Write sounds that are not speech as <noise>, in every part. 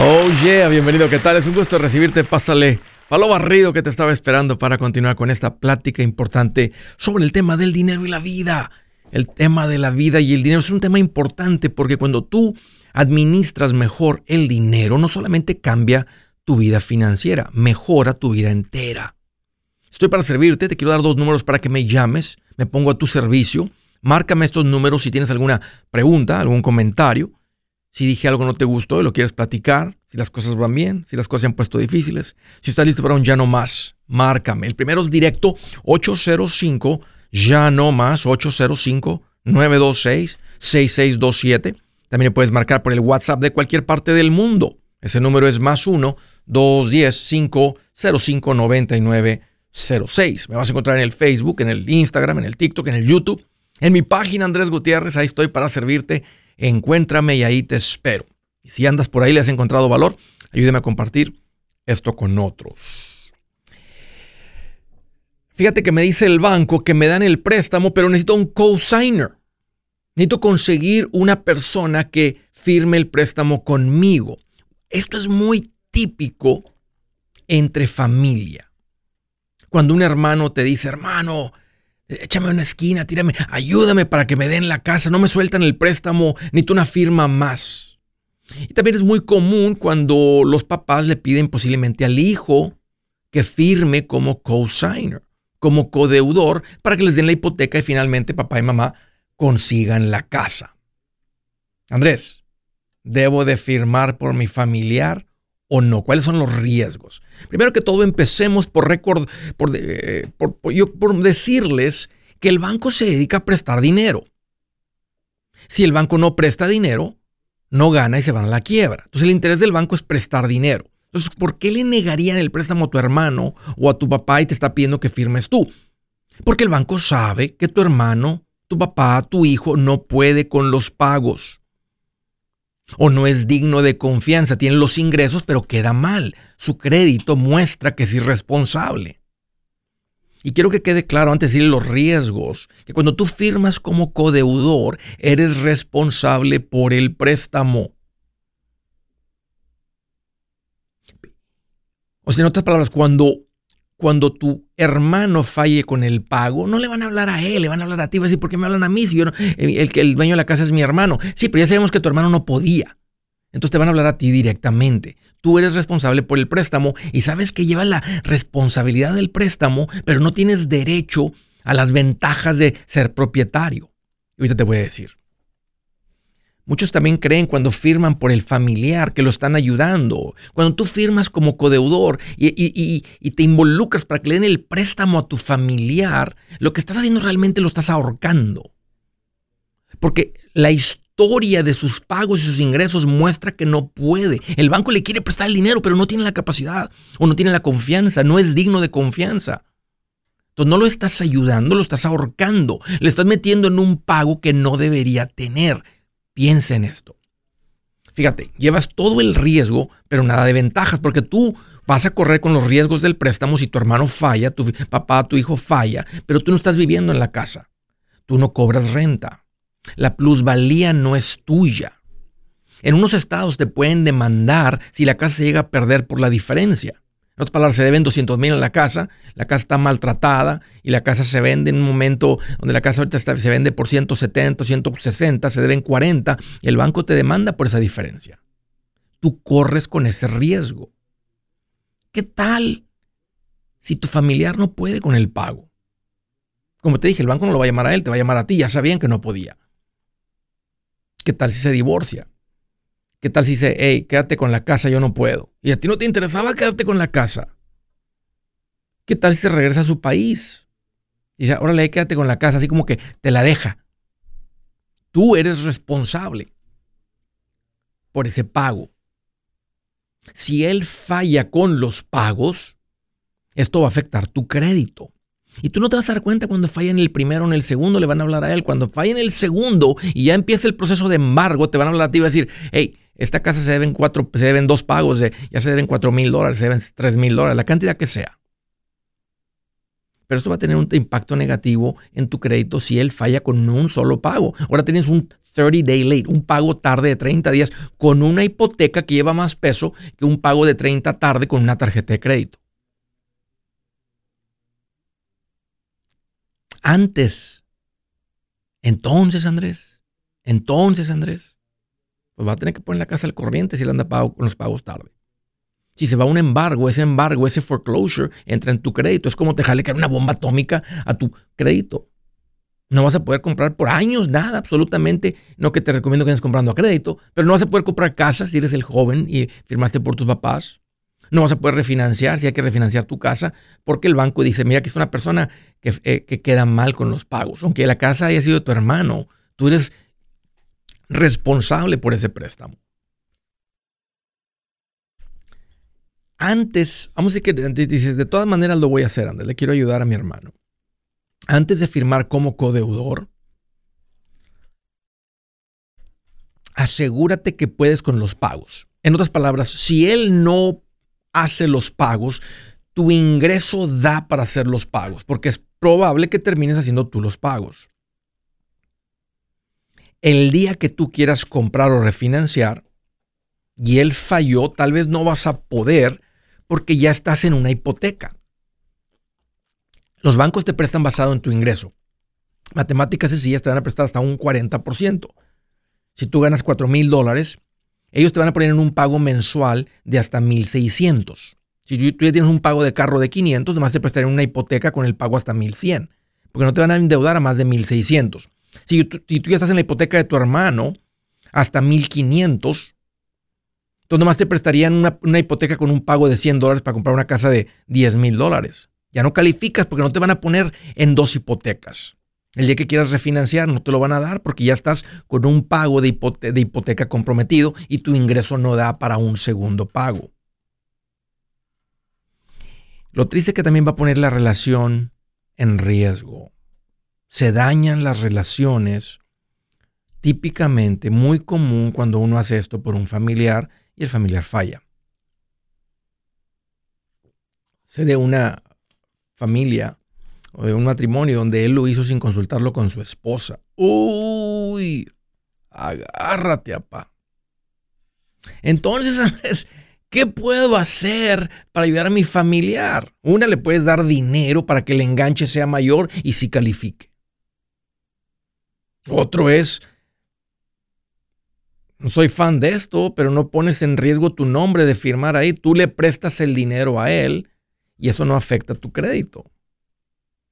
Oh yeah, bienvenido, ¿qué tal? Es un gusto recibirte, pásale a lo barrido que te estaba esperando para continuar con esta plática importante sobre el tema del dinero y la vida. El tema de la vida y el dinero es un tema importante porque cuando tú administras mejor el dinero, no solamente cambia tu vida financiera, mejora tu vida entera. Estoy para servirte, te quiero dar dos números para que me llames, me pongo a tu servicio, márcame estos números si tienes alguna pregunta, algún comentario. Si dije algo no te gustó y lo quieres platicar, si las cosas van bien, si las cosas se han puesto difíciles, si estás listo para un ya no más, márcame. El primero es directo 805 ya no más 805 926 6627. También puedes marcar por el WhatsApp de cualquier parte del mundo. Ese número es más 1 210 505 9906. Me vas a encontrar en el Facebook, en el Instagram, en el TikTok, en el YouTube, en mi página Andrés Gutiérrez. Ahí estoy para servirte encuéntrame y ahí te espero. Y si andas por ahí le has encontrado valor, ayúdame a compartir esto con otros. Fíjate que me dice el banco que me dan el préstamo, pero necesito un co-signer. Necesito conseguir una persona que firme el préstamo conmigo. Esto es muy típico entre familia. Cuando un hermano te dice, hermano, Échame una esquina, tírame, ayúdame para que me den la casa, no me sueltan el préstamo, ni tú una firma más. Y también es muy común cuando los papás le piden posiblemente al hijo que firme como co-signer, como codeudor, para que les den la hipoteca y finalmente papá y mamá consigan la casa. Andrés, ¿debo de firmar por mi familiar o no? ¿Cuáles son los riesgos? Primero que todo, empecemos por, record, por, por, decirles que el banco se dedica a prestar dinero. Si el banco no presta dinero, no gana y se van a la quiebra. Entonces el interés del banco es prestar dinero. Entonces, ¿por qué le negarían el préstamo a tu hermano o a tu papá y te está pidiendo que firmes tú? Porque el banco sabe que tu hermano, tu papá, tu hijo no puede con los pagos o no es digno de confianza, tiene los ingresos pero queda mal. Su crédito muestra que es irresponsable. Y quiero que quede claro antes de decir los riesgos, que cuando tú firmas como codeudor, eres responsable por el préstamo. O sea, en otras palabras, cuando cuando tu hermano falle con el pago, no le van a hablar a él, le van a hablar a ti. Va a decir, ¿por qué me hablan a mí? Si yo el, el dueño de la casa es mi hermano. Sí, pero ya sabemos que tu hermano no podía. Entonces te van a hablar a ti directamente. Tú eres responsable por el préstamo y sabes que llevas la responsabilidad del préstamo, pero no tienes derecho a las ventajas de ser propietario. Y ahorita te voy a decir. Muchos también creen cuando firman por el familiar que lo están ayudando. Cuando tú firmas como codeudor y, te involucras para que le den el préstamo a tu familiar, lo que estás haciendo realmente lo estás ahorcando. Porque la historia de sus pagos y sus ingresos muestra que no puede. El banco le quiere prestar el dinero, pero no tiene la capacidad o no tiene la confianza, no es digno de confianza. Entonces no lo estás ayudando, lo estás ahorcando. Le estás metiendo en un pago que no debería tener Piensa en esto. Fíjate, llevas todo el riesgo, pero nada de ventajas, porque tú vas a correr con los riesgos del préstamo si tu hermano falla, tu papá, tu hijo falla, pero tú no estás viviendo en la casa. Tú no cobras renta. La plusvalía no es tuya. En unos estados te pueden demandar si la casa se llega a perder por la diferencia. En otras palabras, se deben 200 mil en la casa, la casa está maltratada y la casa se vende en un momento donde la casa ahorita se vende por 170, 160, se deben 40 y el banco te demanda por esa diferencia. Tú corres con ese riesgo. ¿Qué tal si tu familiar no puede con el pago? Como te dije, el banco no lo va a llamar a él, te va a llamar a ti, ya sabían que no podía. ¿Qué tal si se divorcia? ¿Qué tal si dice, hey, quédate con la casa, yo no puedo? Y a ti no te interesaba quedarte con la casa. ¿Qué tal si se regresa a su país? Y dice, órale, quédate con la casa, así como que te la deja. Tú eres responsable por ese pago. Si él falla con los pagos, esto va a afectar tu crédito. Y tú no te vas a dar cuenta cuando falla en el primero o en el segundo, le van a hablar a él. Cuando falla en el segundo y ya empieza el proceso de embargo, te van a hablar a ti y va a decir, hey, esta casa se deben cuatro, se deben dos pagos, de, ya se deben cuatro mil dólares, se deben tres mil dólares, la cantidad que sea. Pero esto va a tener un impacto negativo en tu crédito si él falla con un solo pago. Ahora tienes un 30 day late, un pago tarde de 30 días con una hipoteca que lleva más peso que un pago de 30 tarde con una tarjeta de crédito. Antes, entonces Andrés, entonces Andrés, pues va a tener que poner la casa al corriente si le anda pago con los pagos tarde. Si se va un embargo, ese embargo, ese foreclosure entra en tu crédito. Es como te que una bomba atómica a tu crédito. No vas a poder comprar por años nada, absolutamente. No que te recomiendo que estés comprando a crédito, pero no vas a poder comprar casas si eres el joven y firmaste por tus papás. No vas a poder refinanciar si hay que refinanciar tu casa, porque el banco dice, mira que es una persona que, eh, que queda mal con los pagos. Aunque la casa haya sido tu hermano, tú eres responsable por ese préstamo. Antes, vamos a decir que dices, de todas maneras lo voy a hacer, Andrés, le quiero ayudar a mi hermano antes de firmar como codeudor, asegúrate que puedes con los pagos. En otras palabras, si él no hace los pagos, tu ingreso da para hacer los pagos, porque es probable que termines haciendo tú los pagos. El día que tú quieras comprar o refinanciar y él falló, tal vez no vas a poder porque ya estás en una hipoteca. Los bancos te prestan basado en tu ingreso. Matemáticas sencillas te van a prestar hasta un 40%. Si tú ganas 4 mil dólares, ellos te van a poner en un pago mensual de hasta 1,600. Si tú ya tienes un pago de carro de 500, además te prestarían una hipoteca con el pago hasta 1,100. Porque no te van a endeudar a más de 1,600. Si tú, ya estás en la hipoteca de tu hermano, hasta 1,500, entonces nomás te prestarían una, hipoteca con un pago de 100 dólares para comprar una casa de 10 mil dólares. Ya no calificas porque no te van a poner en dos hipotecas. El día que quieras refinanciar no te lo van a dar porque ya estás con un pago de, hipoteca comprometido y tu ingreso no da para un segundo pago. Lo triste es que también va a poner la relación en riesgo. Se dañan las relaciones típicamente, muy común cuando uno hace esto por un familiar y el familiar falla. Sé de una familia o de un matrimonio donde él lo hizo sin consultarlo con su esposa. Uy, agárrate, apá. Entonces, Andrés, ¿qué puedo hacer para ayudar a mi familiar? Una, le puedes dar dinero para que el enganche sea mayor y si califique. Otro es, no soy fan de esto, pero no pones en riesgo tu nombre de firmar ahí. Tú le prestas el dinero a él y eso no afecta tu crédito.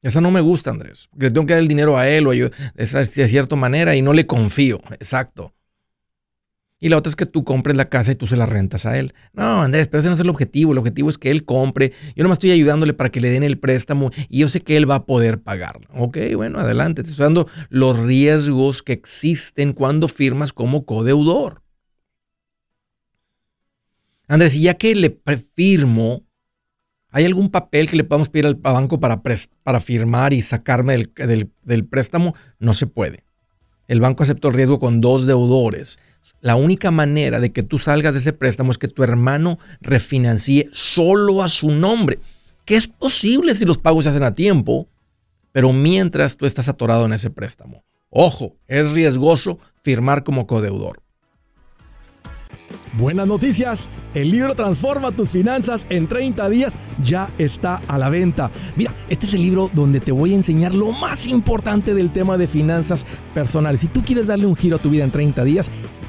Esa no me gusta, Andrés, le tengo que dar el dinero a él o yo, de cierta manera y no le confío. Exacto. Y la otra es que tú compres la casa y tú se la rentas a él. No, Andrés, pero ese no es el objetivo. El objetivo es que él compre. Yo no me estoy ayudándole para que le den el préstamo y yo sé que él va a poder pagarlo. Ok, bueno, adelante. Te estoy dando los riesgos que existen cuando firmas como codeudor. Andrés, y ya que le firmo, ¿Hay algún papel que le podamos pedir al banco para, para firmar y sacarme del, préstamo? No se puede. El banco aceptó el riesgo con dos deudores. La única manera de que tú salgas de ese préstamo es que tu hermano refinancie solo a su nombre, que es posible si los pagos se hacen a tiempo, pero mientras tú estás atorado en ese préstamo. Ojo, es riesgoso firmar como codeudor. Buenas noticias, el libro Transforma tus finanzas en 30 días ya está a la venta. Mira, este es el libro donde te voy a enseñar lo más importante del tema de finanzas personales. Si tú quieres darle un giro a tu vida en 30 días,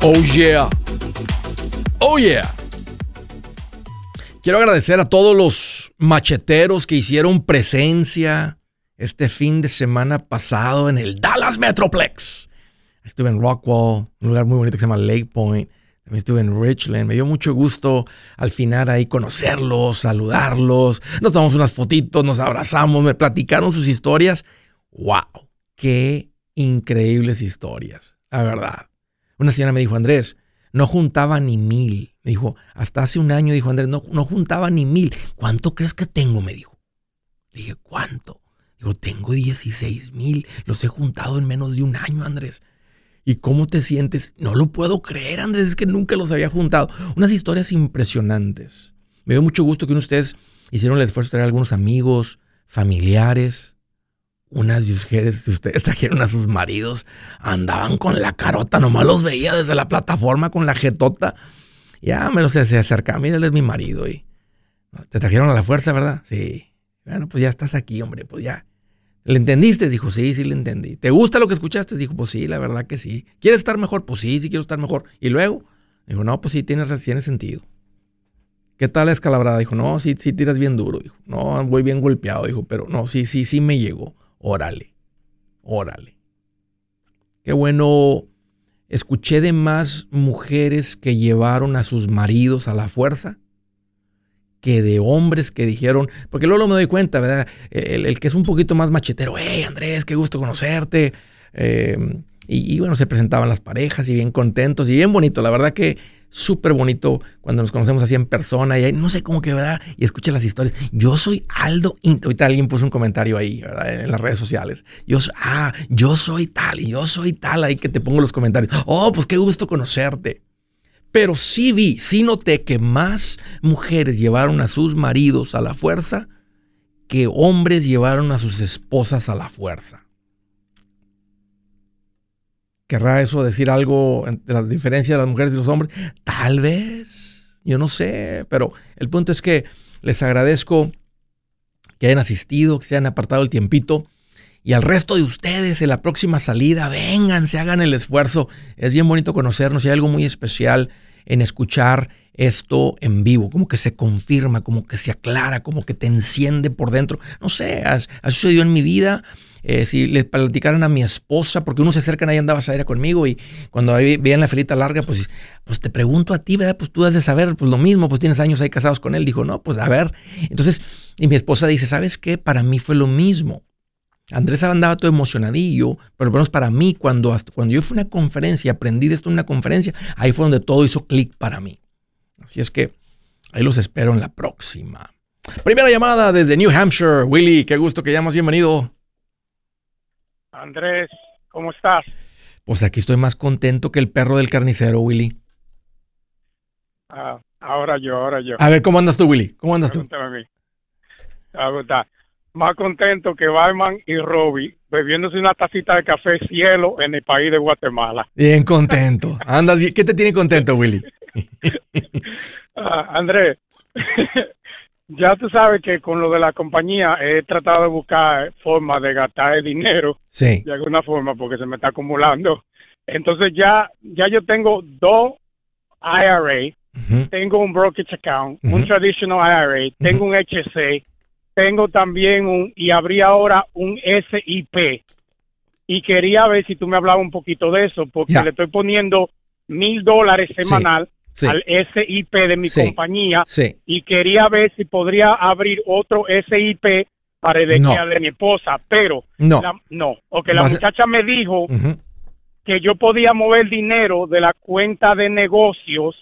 Oh yeah. Oh yeah. Quiero agradecer a todos los macheteros que hicieron presencia este fin de semana pasado en el Dallas Metroplex. Estuve en Rockwall, un lugar muy bonito que se llama Lake Point. También estuve en Richland. Me dio mucho gusto al final ahí conocerlos, saludarlos. Nos tomamos unas fotitos, nos abrazamos, me platicaron sus historias. ¡Wow! ¡Qué increíbles historias! La verdad. Una señora me dijo, Andrés, no juntaba ni mil. Me dijo, hasta hace un año, dijo Andrés, no, no juntaba ni mil. ¿Cuánto crees que tengo? Me dijo. Le dije, ¿cuánto? Dijo, tengo 16 mil. Los he juntado en menos de un año, Andrés. ¿Y cómo te sientes? No lo puedo creer, Andrés, es que nunca los había juntado. Unas historias impresionantes. Me dio mucho gusto que ustedes hicieron el esfuerzo de traer a algunos amigos, familiares, unas de ustedes, ustedes <laughs> trajeron a sus maridos, andaban con la carota, nomás los veía desde la plataforma con la jetota. Ya me lo sé, se acerca, mira, él es mi marido. Y, Te trajeron a la fuerza, ¿verdad? Sí. Bueno, pues ya estás aquí, hombre, pues ya. ¿Le entendiste? Dijo, sí, sí le entendí. ¿Te gusta lo que escuchaste? Dijo, pues sí, la verdad que sí. ¿Quieres estar mejor? Pues sí, sí quiero estar mejor. Y luego, dijo, no, pues sí, tiene, tiene sentido. ¿Qué tal la escalabrada? Dijo, no, sí, sí tiras bien duro. Dijo, no, voy bien golpeado. Dijo, pero no, sí, sí, sí me llegó. Órale, órale. Qué bueno. Escuché de más mujeres que llevaron a sus maridos a la fuerza que de hombres que dijeron, porque luego me doy cuenta, ¿verdad? El, que es un poquito más machetero, hey Andrés, qué gusto conocerte. Eh, y, bueno, se presentaban las parejas y bien contentos y bien bonito. La verdad que súper bonito cuando nos conocemos así en persona y no sé cómo que, ¿verdad? Y escucha las historias. Yo soy Aldo. Ahorita alguien puso un comentario ahí, ¿verdad? En las redes sociales. Yo, ah, yo soy tal y yo soy tal. Ahí que te pongo los comentarios. Oh, pues qué gusto conocerte. Pero sí vi, sí noté que más mujeres llevaron a sus maridos a la fuerza que hombres llevaron a sus esposas a la fuerza. ¿Querrá eso decir algo de la diferencia de las mujeres y los hombres? Tal vez, yo no sé, pero el punto es que les agradezco que hayan asistido, que se hayan apartado el tiempito. Y al resto de ustedes en la próxima salida, vengan, se hagan el esfuerzo. Es bien bonito conocernos y hay algo muy especial en escuchar esto en vivo, como que se confirma, como que se aclara, como que te enciende por dentro. No sé, ha, sucedido en mi vida. Eh, si le platicaran a mi esposa, porque uno se acercan ahí andaba a aire conmigo y cuando veían la felita larga, pues, pues te pregunto a ti, ¿verdad? Pues tú has de saber, pues lo mismo, pues tienes años ahí casados con él. Dijo, no, pues a ver. Entonces, y mi esposa dice, ¿sabes qué? Para mí fue lo mismo. Andrés andaba todo emocionadillo, pero menos para mí, cuando, cuando yo fui a una conferencia, aprendí de esto en una conferencia, ahí fue donde todo hizo clic para mí. Así es que ahí los espero en la próxima. Primera llamada desde New Hampshire. Willy, qué gusto que llamas, bienvenido. Andrés, ¿cómo estás? Pues aquí estoy más contento que el perro del carnicero, Willy. Ah, ahora yo, ahora yo. A ver, ¿cómo andas tú, Willy? ¿Cómo andas tú? A mí. Ah, más contento que Batman y Robbie bebiéndose una tacita de café cielo en el país de Guatemala. Bien contento. Andas bien. ¿Qué te tiene contento, Willy? <laughs> Ah, Andrés, ya tú sabes que con lo de la compañía he tratado de buscar formas de gastar el dinero sí. de alguna forma porque se me está acumulando. Entonces ya, ya yo tengo dos IRA, tengo un brokerage account, un traditional IRA, tengo un HC, tengo también un, y habría ahora un SIP. Y quería ver si tú me hablabas un poquito de eso, porque le estoy poniendo mil dólares semanal sí. Al SIP de mi Sí. compañía Sí. y quería ver si podría abrir otro SIP para el No. de mi esposa, pero No. la- no, porque la Vas a- muchacha me dijo que yo podía mover dinero de la cuenta de negocios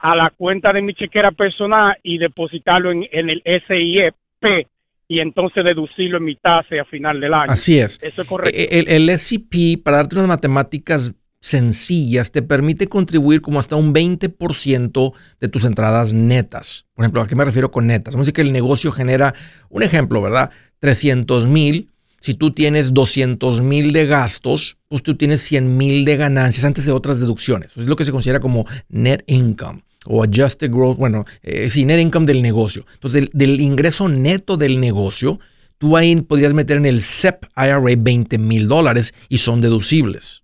a la cuenta de mi chequera personal y depositarlo en, en el SIP y entonces deducirlo en mi tasa a final del año. Así es. Eso es correcto. Eh, El, el SCP, para darte unas matemáticas sencillas, te permite contribuir como hasta un 20% de tus entradas netas. Por ejemplo, ¿a qué me refiero con netas? Vamos a decir que el negocio genera, un ejemplo, ¿verdad? 300 mil. Si tú tienes 200 mil de gastos, pues tú tienes 100 mil de ganancias antes de otras deducciones. Eso es lo que se considera como net income o adjusted growth, bueno, eh, sí, net income del negocio. Entonces, del, del ingreso neto del negocio, tú ahí podrías meter en el SEP IRA 20 mil dólares y son deducibles.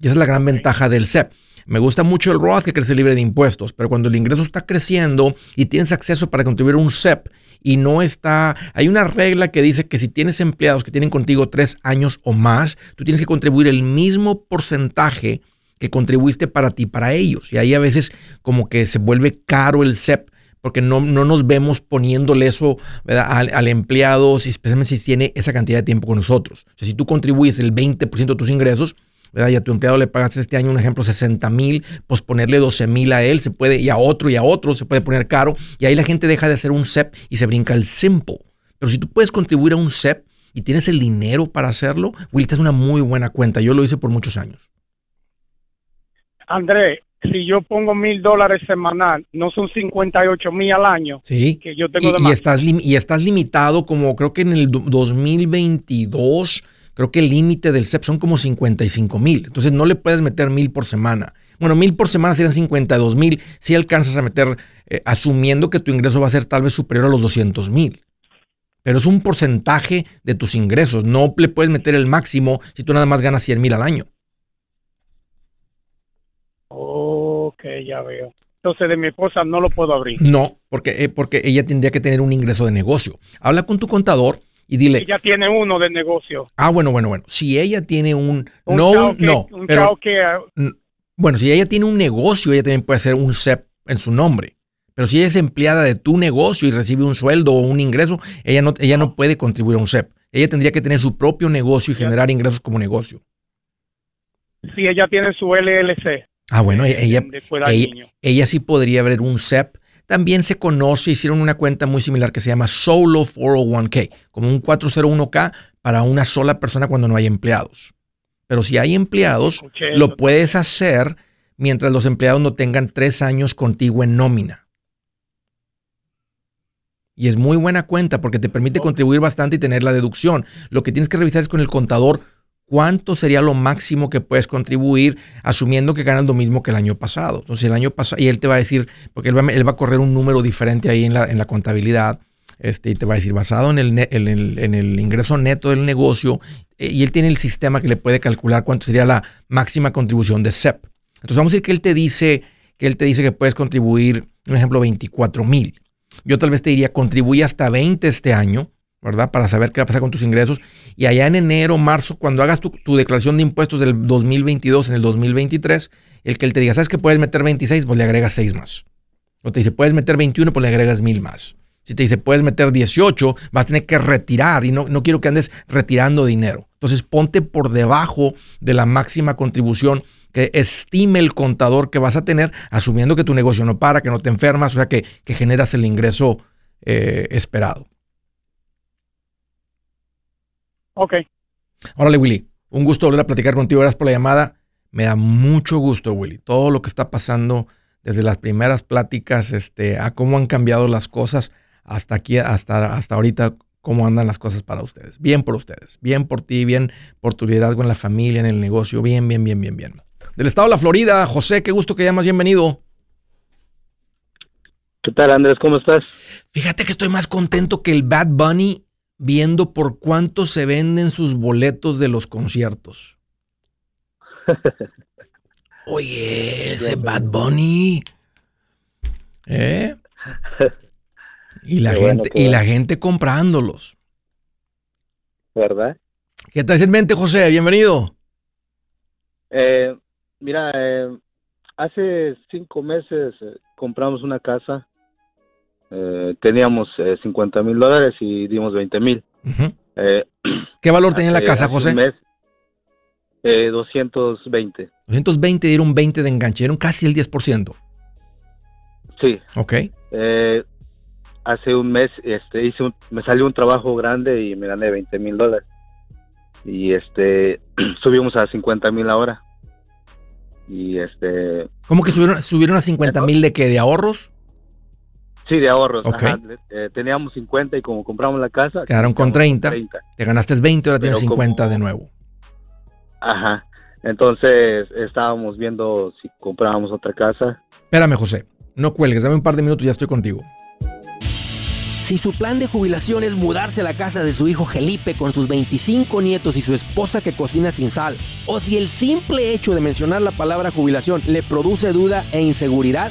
Y esa es la gran ventaja del SEP. Me gusta mucho el Roth que crece libre de impuestos, pero cuando el ingreso está creciendo y tienes acceso para contribuir a un SEP y no está, hay una regla que dice que si tienes empleados que tienen contigo tres años o más, tú tienes que contribuir el mismo porcentaje que contribuiste para ti, para ellos. Y ahí a veces como que se vuelve caro el SEP porque no, no nos vemos poniéndole eso. Al, al empleado, especialmente si tiene esa cantidad de tiempo con nosotros. O sea, si tú contribuyes el 20% de tus ingresos, ¿verdad? y a tu empleado le pagaste este año, un ejemplo, 60 mil, pues ponerle 12 mil a él, se puede, y a otro y a otro, se puede poner caro, y ahí la gente deja de hacer un SEP y se brinca el simple. Pero si tú puedes contribuir a un SEP y tienes el dinero para hacerlo, Will, esta es una muy buena cuenta. Yo lo hice por muchos años. Andrés, si yo pongo mil dólares semanal, no son 58 mil al año Sí. que yo tengo Y, de y estás, y estás limitado como creo que en el do- 2022, creo que el límite del SEP son como 55 mil. Entonces no le puedes meter mil por semana. Bueno, mil por semana serían 52 mil. Si alcanzas a meter, eh, asumiendo que tu ingreso va a ser tal vez superior a los 200 mil. Pero es un porcentaje de tus ingresos. No le puedes meter el máximo si tú nada más ganas 100 mil al año. Ok, ya veo. Entonces de mi esposa no lo puedo abrir. No, porque, eh, porque ella tendría que tener un ingreso de negocio. Habla con tu contador y dile, Ella tiene uno de negocio. Ah, bueno, bueno, bueno. Si ella tiene un. Un no, un- que- no. un pero, que ah, bueno, si ella tiene un negocio, ella también puede hacer un SEP en su nombre. Pero si ella es empleada de tu negocio y recibe un sueldo o un ingreso, ella no, ella no puede contribuir a un SEP. Ella tendría que tener su propio negocio y generar ingresos como negocio. si ella tiene su LLC. Ah, bueno, eh, ella, ella, niños. ella sí podría abrir un SEP. También se conoce, hicieron una cuenta muy similar que se llama Solo 401k, como un 401k para una sola persona cuando no hay empleados. Pero si hay empleados, Escuché lo puedes hacer mientras los empleados no tengan tres años contigo en nómina. Y es muy buena cuenta porque te permite contribuir bastante y tener la deducción. Lo que tienes que revisar es con el contador cuánto sería lo máximo que puedes contribuir, asumiendo que ganas lo mismo que el año pasado. Entonces, el año pasado, y él te va a decir, porque él va, él va a correr un número diferente ahí en la, en la contabilidad, este, y te va a decir, basado en el, en el, en el ingreso neto del negocio, eh, y él tiene el sistema que le puede calcular cuánto sería la máxima contribución de SEP. Entonces, vamos a decir que él te dice que él te dice que puedes contribuir, un ejemplo, 24 mil. Yo tal vez te diría, contribuye hasta 20 este año, ¿verdad? Para saber qué va a pasar con tus ingresos. Y allá en enero, marzo, cuando hagas tu, declaración de impuestos del 2022 en el 2023, el que él te diga, ¿sabes que puedes meter 26? Pues le agregas 6 más. O te dice, puedes meter 21, pues le agregas 1000 más. Si te dice, puedes meter 18, vas a tener que retirar y no, no quiero que andes retirando dinero. Entonces ponte por debajo de la máxima contribución que estime el contador que vas a tener, asumiendo que tu negocio no para, que no te enfermas, o sea, que, que generas el ingreso eh, esperado. Ok, Órale, Willy, un gusto volver a platicar contigo. Gracias por la llamada. Me da mucho gusto, Willy. Todo lo que está pasando desde las primeras pláticas, este, a cómo han cambiado las cosas hasta aquí, hasta, hasta ahorita, cómo andan las cosas para ustedes. Bien por ustedes, bien por ti, bien por tu liderazgo en la familia, en el negocio. Bien, bien, bien, bien, bien. Del estado de la Florida, José, qué gusto que llamas. Bienvenido. ¿Qué tal, Andrés? ¿Cómo estás? Fíjate que estoy más contento que el Bad Bunny viendo por cuánto se venden sus boletos de los conciertos. <laughs> Oye, ese Bad Bunny. ¿Eh? <laughs> Y la bueno, gente, y la gente comprándolos. ¿verdad? ¿Qué traes en mente, José? Bienvenido. Eh, mira, eh, hace cinco meses eh, compramos una casa. Eh, teníamos eh, 50 mil dólares y dimos 20 mil. Ujú. Eh, <clears throat> ¿Qué valor tenía la casa, José? un mes, eh, 220. 220 dieron 20 de enganche, dieron casi el 10%. Sí. Ok. Eh, hace un mes este, hice un- me salió un trabajo grande y me gané 20 mil dólares. Y este <clears throat> subimos a 50 mil ahora. Y este ¿Cómo que subieron, subieron a 50 mil de qué? ¿De ahorros? Sí, de ahorros. Ajá. Eh, teníamos 50 y como compramos la casa. Quedaron con quedamos 30. Te ganaste 20, ahora tienes Pero 50 como- de nuevo. Ajá. Entonces estábamos viendo si comprábamos otra casa. Espérame, José. No cuelgues, dame un par de minutos y ya estoy contigo. Si su plan de jubilación es mudarse a la casa de su hijo Felipe con sus 25 nietos y su esposa que cocina sin sal, o si el simple hecho de mencionar la palabra jubilación le produce duda e inseguridad,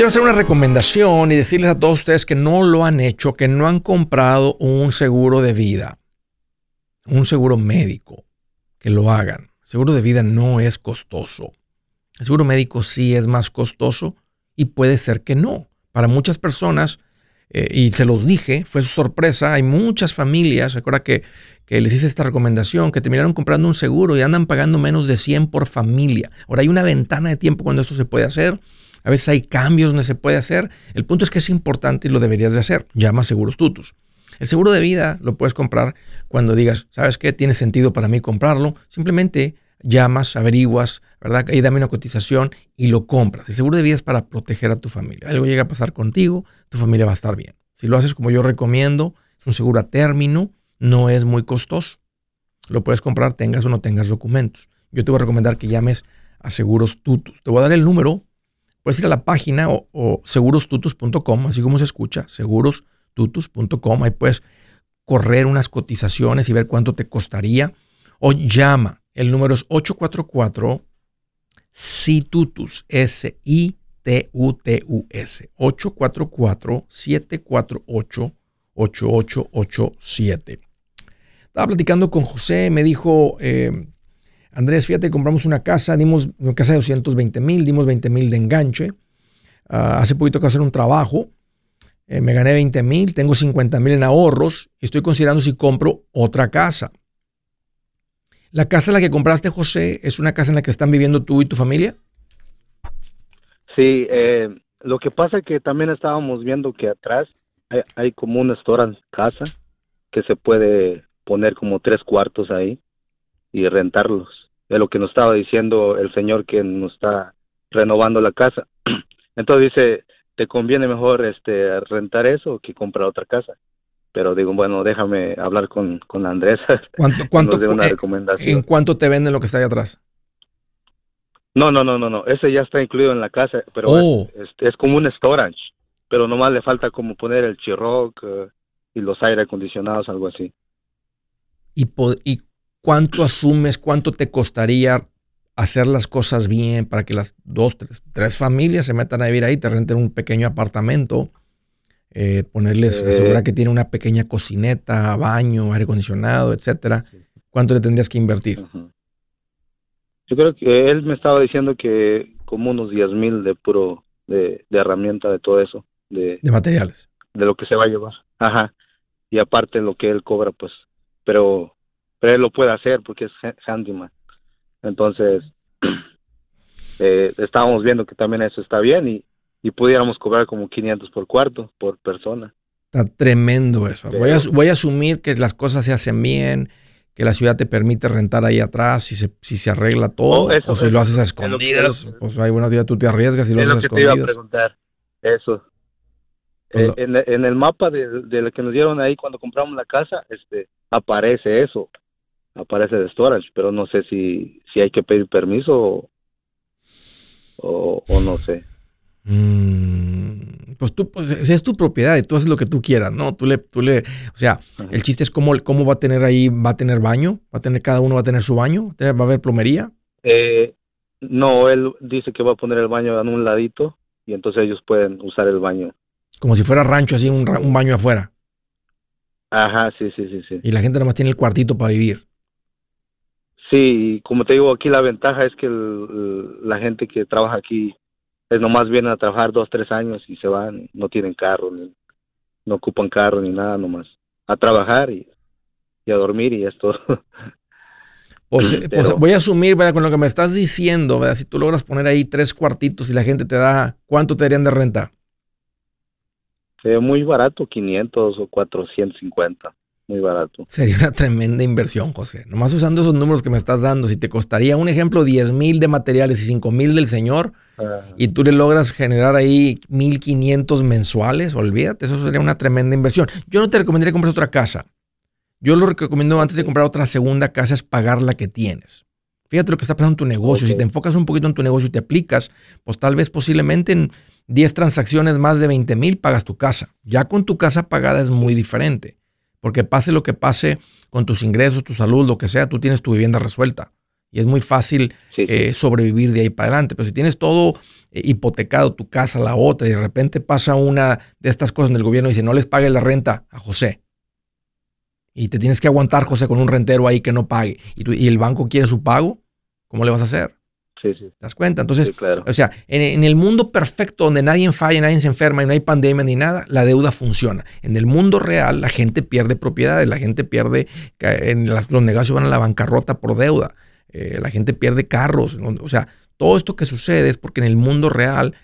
Quiero hacer una recomendación y decirles a todos ustedes que no lo han hecho, que no han comprado un seguro de vida, un seguro médico, que lo hagan. seguro de vida no es costoso. El seguro médico sí es más costoso y puede ser que no. Para muchas personas, eh, y se los dije, fue su sorpresa, hay muchas familias, recuerda que, que les hice esta recomendación, que terminaron comprando un seguro y andan pagando menos de 100 por familia. Ahora hay una ventana de tiempo cuando esto se puede hacer. A veces hay cambios donde se puede hacer. El punto es que es importante y lo deberías de hacer. Llama a Seguros Tutus. El seguro de vida lo puedes comprar cuando digas, ¿sabes qué? Tiene sentido para mí comprarlo. Simplemente llamas, averiguas, ¿verdad? Ahí dame una cotización y lo compras. El seguro de vida es para proteger a tu familia. Algo llega a pasar contigo, tu familia va a estar bien. Si lo haces como yo recomiendo, es un seguro a término, no es muy costoso. Lo puedes comprar, tengas o no tengas documentos. Yo te voy a recomendar que llames a Seguros Tutus. Te voy a dar el número. Puedes ir a la página o, o segurostutus.com, así como se escucha, segurostutus.com. Ahí puedes correr unas cotizaciones y ver cuánto te costaría. O llama. El número es 844 SITUTUS, S-I-T-U-T-U-S. 844-748-8887. Estaba platicando con José, me dijo, eh, Andrés, fíjate, compramos una casa, dimos una casa de 220 mil, dimos 20 mil de enganche. Uh, hace poquito que hacer un trabajo, eh, me gané 20 mil, tengo 50 mil en ahorros y estoy considerando si compro otra casa. ¿La casa en la que compraste, José, es una casa en la que están viviendo tú y tu familia? Sí, eh, lo que pasa es que también estábamos viendo que atrás hay, hay como un restaurant casa que se puede poner como tres cuartos ahí y rentarlos. Es lo que nos estaba diciendo el señor que nos está renovando la casa. <clears throat> Entonces dice, te conviene mejor este rentar eso que comprar otra casa. Pero digo, bueno, déjame hablar con, con Andrés. <laughs> ¿Cuánto, cuánto, de una eh, recomendación. ¿En cuánto te venden lo que está ahí atrás? No, no, no, no, no. Ese ya está incluido en la casa, pero Oh. es, es, es como un storage. Pero nomás le falta como poner el chirroc eh, y los aire acondicionados, algo así. ¿Y, po- ¿Y cuánto asumes, cuánto te costaría hacer las cosas bien para que las dos, tres, tres familias se metan a vivir ahí, te renten un pequeño apartamento, eh, ponerles, Eh. asegurar que tiene una pequeña cocineta, baño, aire acondicionado, etcétera? ¿Cuánto le tendrías que invertir? Yo creo que él me estaba diciendo que como unos 10 mil de puro, de, de herramienta, de todo eso, de, De materiales. de lo que se va a llevar. Ajá. Y aparte lo que él cobra, pues. Pero pero él lo puede hacer porque es ha- handyman. Entonces, <clears throat> eh, estábamos viendo que también eso está bien y, y pudiéramos cobrar como 500 por cuarto, por persona. Está tremendo eso. Voy a, voy a asumir que las cosas se hacen bien, que la ciudad te permite rentar ahí atrás si se, si se arregla todo. Oh, eso- o si lo haces a es lo que- escondidas. pues hay buenos días, tú te arriesgas y lo es haces lo a que te iba a escondidas. preguntar. Eso. Pues Eh, en, en el mapa de, de lo que nos dieron ahí cuando compramos la casa, este, aparece eso, aparece de storage, pero no sé si, si hay que pedir permiso o, o, o no sé. Mm, pues tú, pues es tu propiedad y tú haces lo que tú quieras, ¿no? Tú le, tú le, o sea, Ajá. el chiste es cómo, cómo va a tener ahí, va a tener baño, va a tener, cada uno va a tener su baño, va a tener- va a haber plomería. Eh, no, él dice que va a poner el baño en un ladito y entonces ellos pueden usar el baño. Como si fuera rancho, así un, un baño afuera. Ajá, sí, sí, sí, sí. Y la gente nada más tiene el cuartito para vivir. Sí, como te digo, aquí la ventaja es que el- la gente que trabaja aquí es nomás vienen a trabajar dos, tres años y se van, no tienen carro, ni, no ocupan carro ni nada, nomás a trabajar y, y a dormir y esto. <laughs> Pues, pero- voy a asumir, ¿verdad? Con lo que me estás diciendo, ¿verdad? Si tú logras poner ahí tres cuartitos y la gente te da, ¿cuánto te darían de renta? Eh, muy barato, 500 o 450, muy barato. Sería una tremenda inversión, José. Nomás usando esos números que me estás dando, si te costaría un ejemplo 10 mil de materiales y 5 mil del señor, Ah, y tú le logras generar ahí 1500 mensuales, olvídate, eso sería una tremenda inversión. Yo no te recomendaría comprar otra casa. Yo lo recomiendo antes de comprar otra segunda casa es pagar la que tienes. Fíjate lo que está pasando en tu negocio. Si te enfocas un poquito en tu negocio y te aplicas, pues tal vez posiblemente en 10 transacciones más de 20 mil pagas tu casa. Ya con tu casa pagada es muy diferente. Porque pase lo que pase con tus ingresos, tu salud, lo que sea, tú tienes tu vivienda resuelta. Y es muy fácil sí, sí. eh, sobrevivir de ahí para adelante. Pero si tienes todo eh, hipotecado, tu casa, la otra, y de repente pasa una de estas cosas en el gobierno y dice, no les pague la renta a José. Y te tienes que aguantar, José, con un rentero ahí que no pague. Y, tú- y el banco quiere su pago, ¿cómo le vas a hacer? Sí, sí, ¿Te das cuenta? Entonces, sí, claro. o sea, en, en el mundo perfecto donde nadie falla, nadie se enferma y no hay pandemia ni nada, la deuda funciona. En el mundo real, la gente pierde propiedades, la gente pierde, en las- los negocios van a la bancarrota por deuda, eh, la gente pierde carros. ¿no? O sea, todo esto que sucede es porque en el mundo real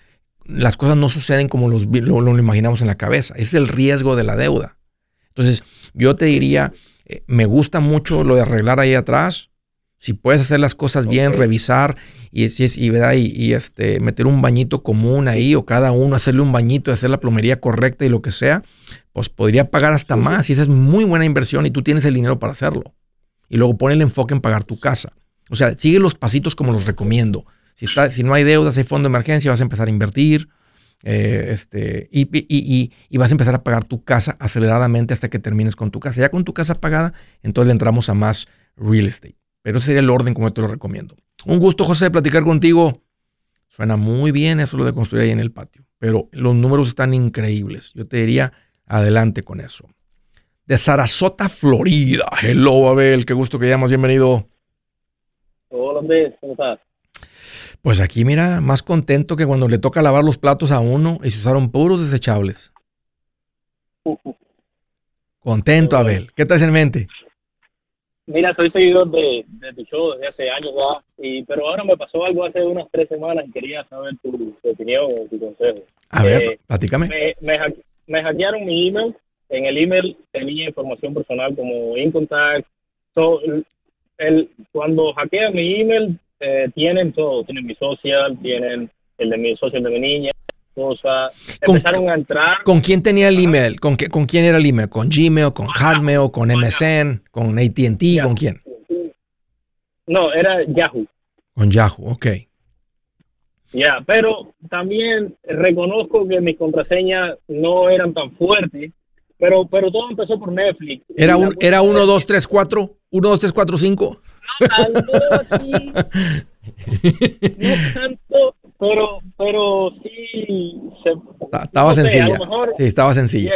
las cosas no suceden como los lo, lo imaginamos en la cabeza. Ese es el riesgo de la deuda. Entonces, yo te diría, eh, me gusta mucho lo de arreglar ahí atrás. Si puedes hacer las cosas bien, revisar y, y, ¿verdad? y, y, este, meter un bañito común ahí o cada uno hacerle un bañito y hacer la plomería correcta y lo que sea, pues podría pagar hasta Sí. más y esa es muy buena inversión y tú tienes el dinero para hacerlo. Y luego pon el enfoque en pagar tu casa. O sea, sigue los pasitos como los recomiendo. Si, está, si no hay deudas, hay fondo de emergencia, vas a empezar a invertir eh, este, y, y- y- y vas a empezar a pagar tu casa aceleradamente hasta que termines con tu casa. Ya con tu casa pagada, entonces le entramos a más real estate. Pero ese sería el orden como yo te lo recomiendo. Un gusto, José, platicar contigo. Suena muy bien eso lo de construir ahí en el patio, pero los números están increíbles. Yo te diría, adelante con eso. De Sarasota, Florida. Hello, Abel, qué gusto que llamas, bienvenido. Hola, Andrés, ¿cómo estás? Pues aquí, mira, más contento que cuando le toca lavar los platos a uno y se usaron puros desechables. Contento, Abel. ¿Qué traes en mente? Mira, soy seguidor de, de tu show desde hace años ya, y, pero ahora me pasó algo hace unas tres semanas y quería saber tu, tu opinión o tu consejo. A ver, Eh, platícame. Me, me, me hackearon mi email. En el email tenía información personal como income tax. So, el, el- cuando hackean mi email, eh, tienen todo. Tienen mi social, tienen el de mi social de mi niña, cosas. Empezaron a entrar. ¿Con quién tenía el email? ¿Con, qué, ¿Con quién era el email? ¿Con Gmail? ¿Con Hotmail? ¿Con MSN? ¿Con ATT? ¿Con quién? No, era Yahoo. Con Yahoo, ok. Ya, pero también reconozco que mis contraseñas no eran tan fuertes, pero pero todo empezó por Netflix. ¿Era, un, era cuenta 1, de- 2, 3, 4? ¿1, 2, 3, 4, 5? algo así, <laughs> no tanto, pero pero sí se, Estaba no sé, sencilla. mejor- Sí, estaba sencilla.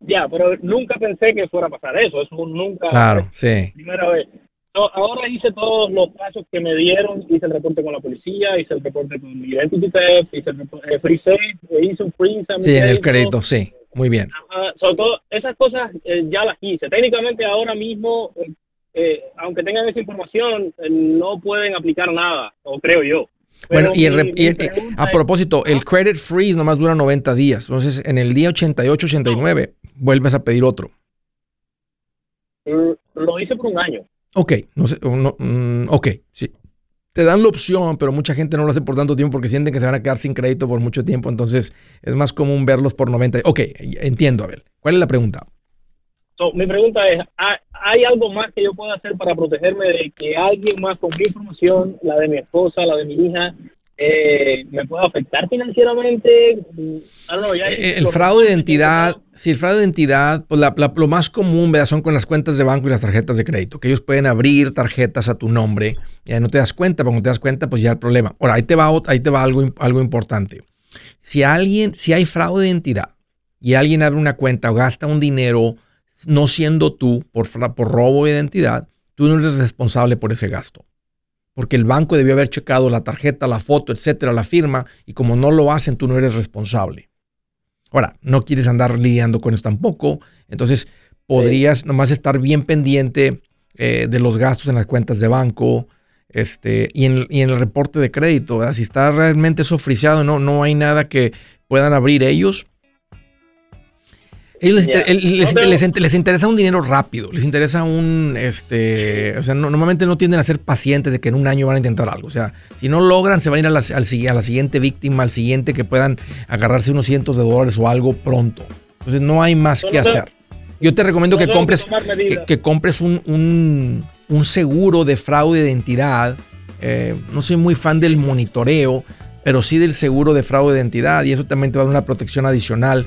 ya, ya, pero nunca pensé que fuera a pasar eso, eso nunca Claro, sí. primera vez. No, ahora hice todos los pasos que me dieron, hice el reporte con la policía, hice el reporte con Identity Theft, hice el reporte, eh, Free Safe, eh, hice un freeze a mi Sí, en el crédito, sí. Muy bien. Ajá, sobre todo, esas cosas eh, ya las hice. Técnicamente ahora mismo eh, eh, aunque tengan esa información, no pueden aplicar nada, o creo yo. Bueno, y, el mi- re- mi y- y- pregunta a propósito, el credit freeze nomás dura 90 días. Entonces, en el día 88, 89, vuelves a pedir otro. Mm, Lo hice por un año. Ok, no sé, no, mm, ok, sí. Te dan la opción, pero mucha gente no lo hace por tanto tiempo porque sienten que se van a quedar sin crédito por mucho tiempo. Entonces, es más común verlos por 90. Ok, entiendo, Abel. ¿Cuál es la pregunta? So, mi pregunta es, ¿hay, algo más que yo pueda hacer para protegerme de que alguien más con mi información, la de mi esposa, la de mi hija, eh, me pueda afectar financieramente? Know, ya- Eh, El fraude de identidad, si el fraude de identidad, pues la- la- lo más común, ¿verdad? Son con las cuentas de banco y las tarjetas de crédito, que ellos pueden abrir tarjetas a tu nombre, ya no te das cuenta, pero cuando te das cuenta, pues ya el problema. Ahora, ahí te va, ahí te va algo, algo importante. Si alguien, si hay fraude de identidad y alguien abre una cuenta o gasta un dinero no siendo tú por, por robo de identidad, tú no eres responsable por ese gasto. Porque el banco debió haber checado la tarjeta, la foto, etcétera, la firma, y como no lo hacen, tú no eres responsable. Ahora, no quieres andar lidiando con eso tampoco, entonces podrías nomás estar bien pendiente eh, de los gastos en las cuentas de banco este, y, en, el reporte de crédito. ¿verdad? Si está realmente eso friseado, no, no hay nada que puedan abrir ellos. Ellos les, inter- les, No, les- les interesa un dinero rápido, les interesa un, este, o sea, no- normalmente no tienden a ser pacientes de que en un año van a intentar algo. O sea, si no logran, se van a ir a la, a la siguiente víctima, al siguiente que puedan agarrarse unos cientos de dólares o algo pronto. Entonces no hay más No, que hacer. Yo te recomiendo que compres, que compres un, un- un seguro de fraude de identidad. Eh, no soy muy fan del monitoreo, pero sí del seguro de fraude de identidad y eso también te va a dar una protección adicional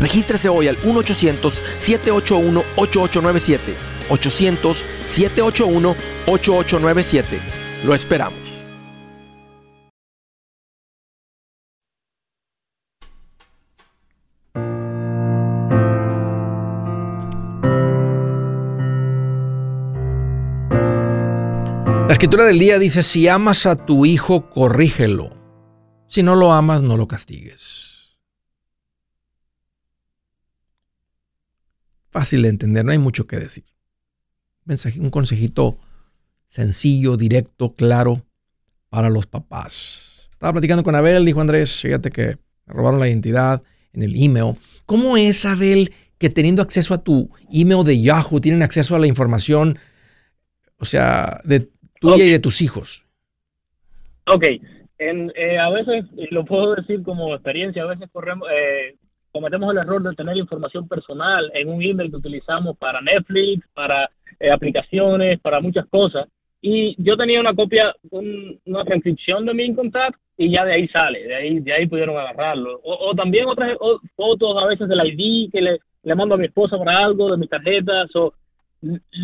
Regístrese hoy al 1-800-781-8897. 800-781-8897. Lo esperamos. La escritura del día dice, si amas a tu hijo, corrígelo. Si no lo amas, no lo castigues. Fácil de entender, no hay mucho que decir. Un consejito sencillo, directo, claro para los papás. Estaba platicando con Abel, dijo Andrés, fíjate que me robaron la identidad en el email. ¿Cómo es, Abel, que teniendo acceso a tu email de Yahoo, tienen acceso a la información, o sea, de tuya y de tus hijos? Ok, en, eh, a veces, y lo puedo decir como experiencia, a veces corremos, eh, cometemos el error de tener información personal en un email que utilizamos para Netflix, para eh, aplicaciones, para muchas cosas. Y yo tenía una copia, un- una transcripción de mi income tax y ya de ahí sale, de ahí, de ahí pudieron agarrarlo. O, también otras fotos a veces del ID que le, le mando a mi esposa para algo, de mis tarjetas. O,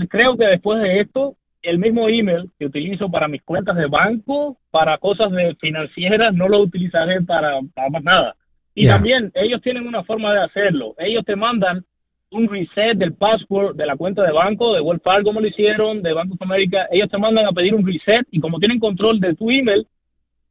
creo que después de esto, el mismo email que utilizo para mis cuentas de banco, para cosas de financieras, no lo utilizaré para, para más nada. Y también ellos tienen una forma de hacerlo. Ellos te mandan un reset del password de la cuenta de banco, de Wells Fargo como lo hicieron, de Banco of America. Ellos te mandan a pedir un reset y como tienen control de tu email,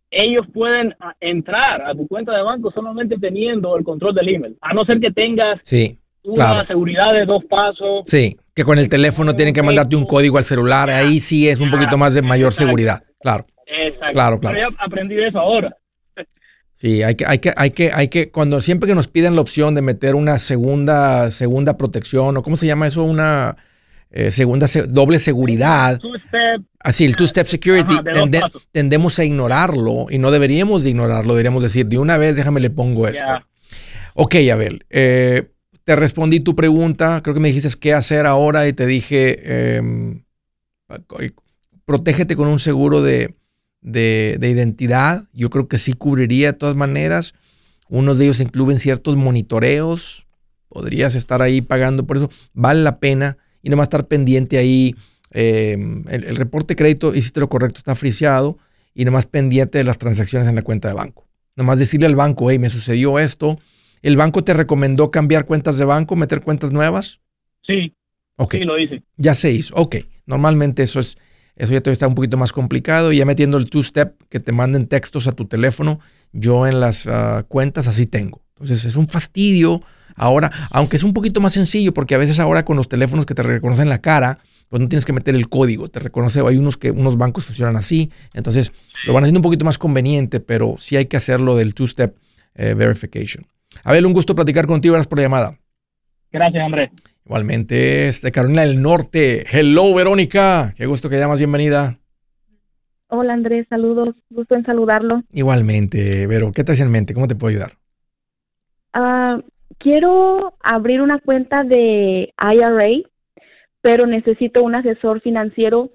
ellos pueden ah, entrar a tu cuenta de banco solamente teniendo el control del email. A no ser que tengas Sí, una Claro. seguridad de dos pasos. sí, que con el teléfono tienen que mandarte un código al celular, ahí sí es un poquito más de mayor seguridad, claro. Exacto. Claro, claro. Pero yo aprendí eso ahora. Sí, hay que, hay que, hay que, hay que, cuando siempre que nos piden la opción de meter una segunda, segunda protección, o cómo se llama eso, una eh, segunda, se- doble seguridad. Two step, Así, el two-step security, Ajá, tende- tendemos a ignorarlo y no deberíamos de ignorarlo. Deberíamos decir, de una vez, déjame le pongo esto. ya. Ok, Abel, eh, te respondí tu pregunta. Creo que me dijiste qué hacer ahora y te dije, em, protégete con un seguro de, de- de identidad. Yo creo que sí cubriría de todas maneras. Unos de ellos incluyen ciertos monitoreos. Podrías estar ahí pagando por eso. Vale la pena y nomás estar pendiente ahí. em, el, el reporte de crédito, hiciste lo correcto, está friseado y nomás pendiente de las transacciones en la cuenta de banco. Nomás decirle al banco, hey, me sucedió esto. ¿El banco te recomendó cambiar cuentas de banco, meter cuentas nuevas? Sí, Ok, sí, lo hice. ya se hizo. Ok, normalmente eso es, eso ya todavía está un poquito más complicado. Y ya metiendo el two-step, que te manden textos a tu teléfono, yo en las ah, cuentas así tengo. Entonces es un fastidio ahora, aunque es un poquito más sencillo, porque a veces ahora con los teléfonos que te reconocen la cara, pues no tienes que meter el código, te reconoce, hay unos que unos bancos funcionan así, entonces lo van haciendo un poquito más conveniente, pero sí hay que hacerlo del two-step eh, verification. Abel, un gusto platicar contigo, gracias por la llamada. Gracias, Andrés. Igualmente es de Carolina del Norte. Hello, Verónica. Qué gusto que llamas, bienvenida. Hola Andrés, saludos, gusto en saludarlo. Igualmente, Vero, ¿qué traes en mente? ¿Cómo te puedo ayudar? Ah, quiero abrir una cuenta de IRA, pero necesito un asesor financiero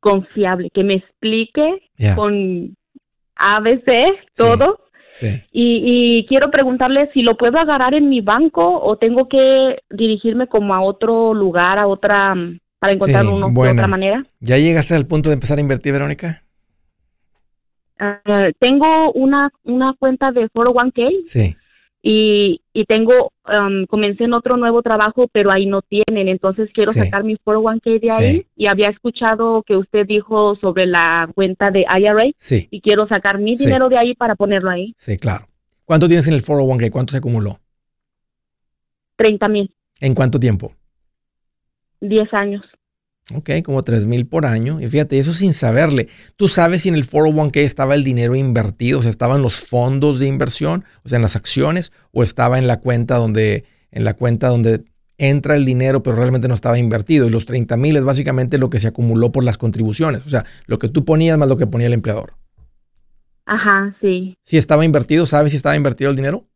confiable que me explique Ya, con ABC todo. Sí. Y, y quiero preguntarle si lo puedo agarrar en mi banco o tengo que dirigirme como a otro lugar, a otra, mm, para encontrar Sí, uno de otra manera. ¿Ya llegaste al punto de empezar a invertir, Verónica? Ah, tengo una, una cuenta de 401k Sí. Y, y tengo, um, comencé en otro nuevo trabajo, pero ahí no tienen, entonces quiero Sí. sacar mi 401k de ahí Sí. y había escuchado que usted dijo sobre la cuenta de IRA Sí, y quiero sacar mi dinero de ahí para ponerlo ahí, sí, claro. ¿Cuánto tienes en el 401k? ¿Cuánto se acumuló? 30 mil, ¿En cuánto tiempo? 10 años. Ok, como 3 mil por año. Y fíjate, eso sin saberle. ¿Tú sabes si en el 401k estaba el dinero invertido? O sea, ¿estaba en los fondos de inversión? O sea, en las acciones? ¿O estaba en la cuenta donde, en la cuenta donde entra el dinero, pero realmente no estaba invertido? Y los 30 mil es básicamente lo que se acumuló por las contribuciones. O sea, lo que tú ponías más lo que ponía el empleador. Ajá, sí. Si estaba invertido, ¿sabes si estaba invertido el dinero?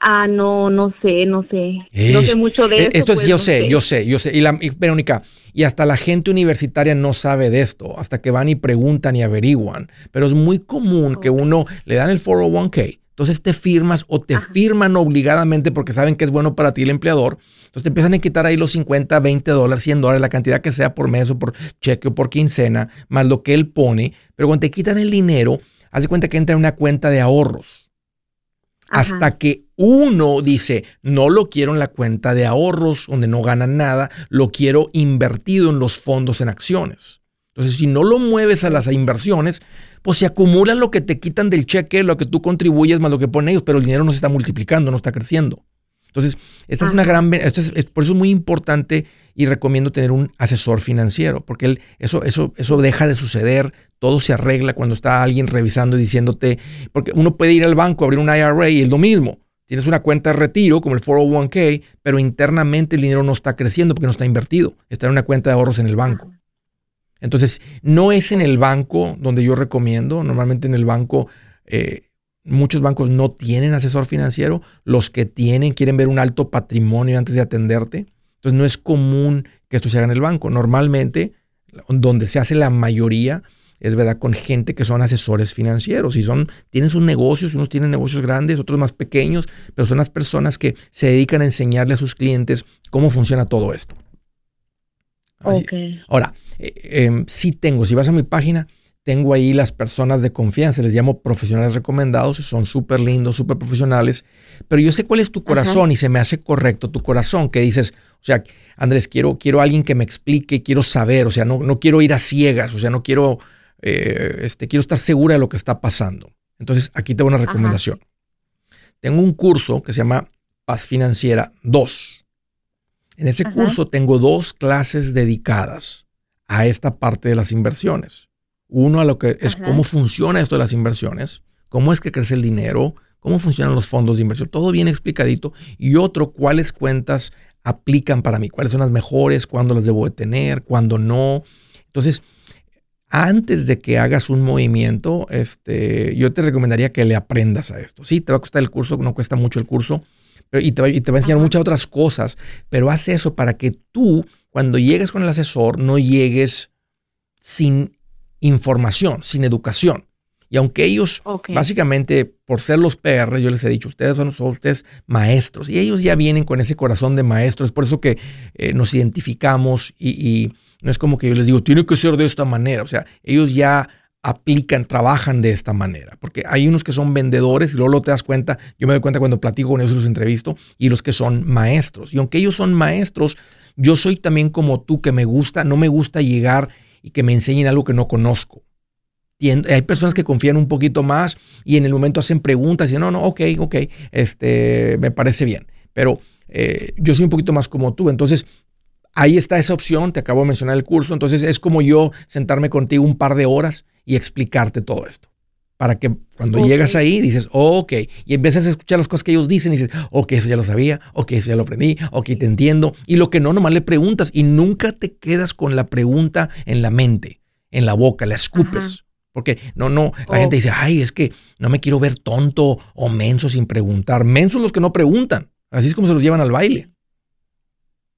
Ah, no, no sé, no sé. no sé mucho de Eh, eso. Esto es, pues, yo no sé, yo sé, yo sé. Y, la, y Verónica, y hasta la gente universitaria no sabe de esto, hasta que van y preguntan y averiguan. Pero es muy común que uno le dan el 401k, entonces te firmas o te Ajá. firman obligadamente porque saben que es bueno para ti el empleador. Entonces te empiezan a quitar ahí los 50, 20 dólares, 100 dólares, la cantidad que sea por mes o por cheque o por quincena, más lo que él pone. Pero cuando te quitan el dinero, haz de cuenta que entra en una cuenta de ahorros Ajá. hasta que uno dice, no lo quiero en la cuenta de ahorros donde no ganan nada, lo quiero invertido en los fondos en acciones. Entonces, si no lo mueves a las inversiones, pues se acumula lo que te quitan del cheque, lo que tú contribuyes más lo que ponen ellos, pero el dinero no se está multiplicando, no está creciendo. Entonces, esta es una gran, esto es- es- por eso es muy importante y recomiendo tener un asesor financiero, porque él- eso, eso, eso deja de suceder, todo se arregla cuando está alguien revisando y diciéndote, porque uno puede ir al banco, abrir un IRA y es lo mismo. Tienes una cuenta de retiro como el 401k, pero internamente el dinero no está creciendo porque no está invertido, está en una cuenta de ahorros en el banco. Entonces, no es en el banco donde yo recomiendo. Normalmente en el banco, eh, muchos bancos no tienen asesor financiero. Los que tienen quieren ver un alto patrimonio antes de atenderte. Entonces, no es común que esto se haga en el banco. Normalmente, donde se hace la mayoría, es verdad, con gente que son asesores financieros. Y son, tienen sus negocios, unos tienen negocios grandes, otros más pequeños, pero son las personas que se dedican a enseñarle a sus clientes cómo funciona todo esto. Ahora, eh, em, sí tengo, si vas a mi página, tengo ahí las personas de confianza, les llamo profesionales recomendados, son súper lindos, súper profesionales, pero yo sé cuál es tu corazón y se me hace correcto tu corazón, que dices, o sea, Andrés, quiero, quiero alguien que me explique, quiero saber, o sea, no, no quiero ir a ciegas, o sea, no quiero, eh, este, quiero estar segura de lo que está pasando. Entonces, aquí tengo una recomendación. Tengo un curso que se llama Paz Financiera 2. En ese Ajá. curso tengo dos clases dedicadas a esta parte de las inversiones. Uno a lo que es Ajá. cómo funciona esto de las inversiones, cómo es que crece el dinero, cómo funcionan los fondos de inversión, todo bien explicadito. Y otro, cuáles cuentas aplican para mí, cuáles son las mejores, cuándo las debo de tener, cuándo no. Entonces, antes de que hagas un movimiento, este, yo te recomendaría que le aprendas a esto. Sí, te va a costar el curso, no cuesta mucho el curso, pero, y, te va, y te va a enseñar muchas otras cosas, pero haz eso para que tú, cuando llegues con el asesor, no llegues sin información, sin educación. Y aunque ellos, básicamente, por ser los PR, yo les he dicho, ustedes son, ustedes maestros, y ellos ya vienen con ese corazón de maestros, es por eso que eh, nos identificamos y, no es como que yo les digo, tiene que ser de esta manera, o sea, ellos ya aplican, trabajan de esta manera, porque hay unos que son vendedores y luego lo te das cuenta, yo me doy cuenta cuando platico con ellos y los entrevisto, y los que son maestros. Y aunque ellos son maestros, yo soy también como tú, que me gusta, no me gusta llegar y que me enseñen algo que no conozco hay personas que confían un poquito más y en el momento hacen preguntas y dicen, no, no, ok, ok, este, me parece bien. Pero eh, yo soy un poquito más como tú. Entonces, ahí está esa opción, te acabo de mencionar el curso. Entonces, es como yo sentarme contigo un par de horas y explicarte todo esto. Para que cuando llegas ahí dices, ok, y empiezas a escuchar las cosas que ellos dicen y dices, ok, eso ya lo sabía, ok, eso ya lo aprendí, ok, te entiendo. Y lo que no, nomás le preguntas y nunca te quedas con la pregunta en la mente, en la boca, la escupes. Porque no, no, la gente dice, ay, es que no me quiero ver tonto o menso sin preguntar. Mensos los que no preguntan. Así es como se los llevan al baile.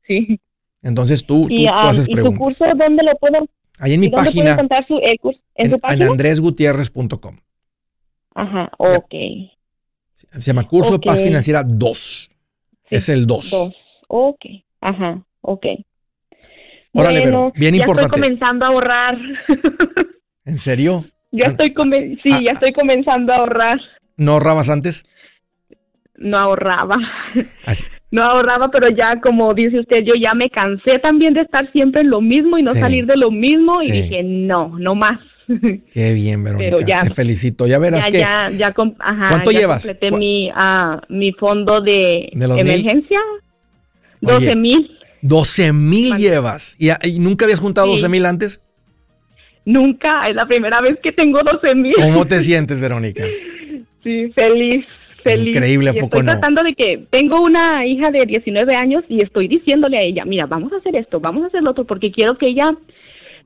Sí. Entonces tú, tú, ah, haces ¿y preguntas. ¿Y curso dónde lo puedo? Ahí en mi página. Su, curso? ¿En, en, andresgutierrez.com. Ajá, ok. Se llama Curso de Paz Financiera 2. es el 2. 2. Ok, ajá, ok. Órale, pero bien ya importante. Estoy comenzando a ahorrar. ¿En serio? Ya ah, estoy, sí, ah, ya estoy comenzando a ahorrar. ¿No ahorrabas antes? No ahorraba. <laughs> No ahorraba, pero ya como dice usted, yo ya me cansé también de estar siempre en lo mismo y no salir de lo mismo y dije, no, no más. <laughs> Qué bien, Verónica. Pero ya, te felicito. Ya verás que... Ya, ya, ajá, ¿Cuánto ya llevas? completé mi, uh, mi fondo de, emergencia. 12 mil. 12 mil llevas. ¿Y, nunca habías juntado 12 mil antes? Nunca, es la primera vez que tengo 12 mil. ¿Cómo te <laughs> sientes, Verónica? Sí, feliz, feliz. Increíble, ¿a poco estoy tratando de que tengo una hija de 19 años y estoy diciéndole a ella, mira, vamos a hacer esto, vamos a hacer lo otro, porque quiero que ella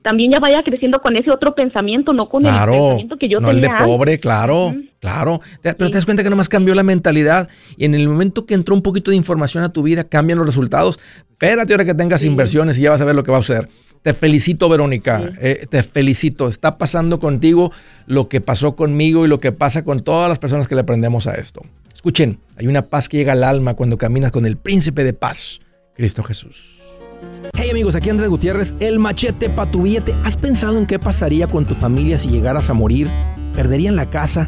también ya vaya creciendo con ese otro pensamiento, no con el pensamiento que yo no tenía. el de pobre, claro, claro. Pero te das cuenta que nomás cambió la mentalidad y en el momento que entró un poquito de información a tu vida, cambian los resultados. Espérate ahora que tengas inversiones y ya vas a ver lo que va a suceder. Te felicito, Verónica. Eh, te felicito. Está pasando contigo lo que pasó conmigo y lo que pasa con todas las personas que le aprendemos a esto. Escuchen, hay una paz que llega al alma cuando caminas con el príncipe de paz, Cristo Jesús. Hey amigos, aquí Andrés Gutiérrez, el machete para tu billete. ¿Has pensado en qué pasaría con tu familia si llegaras a morir? ¿Perderían la casa?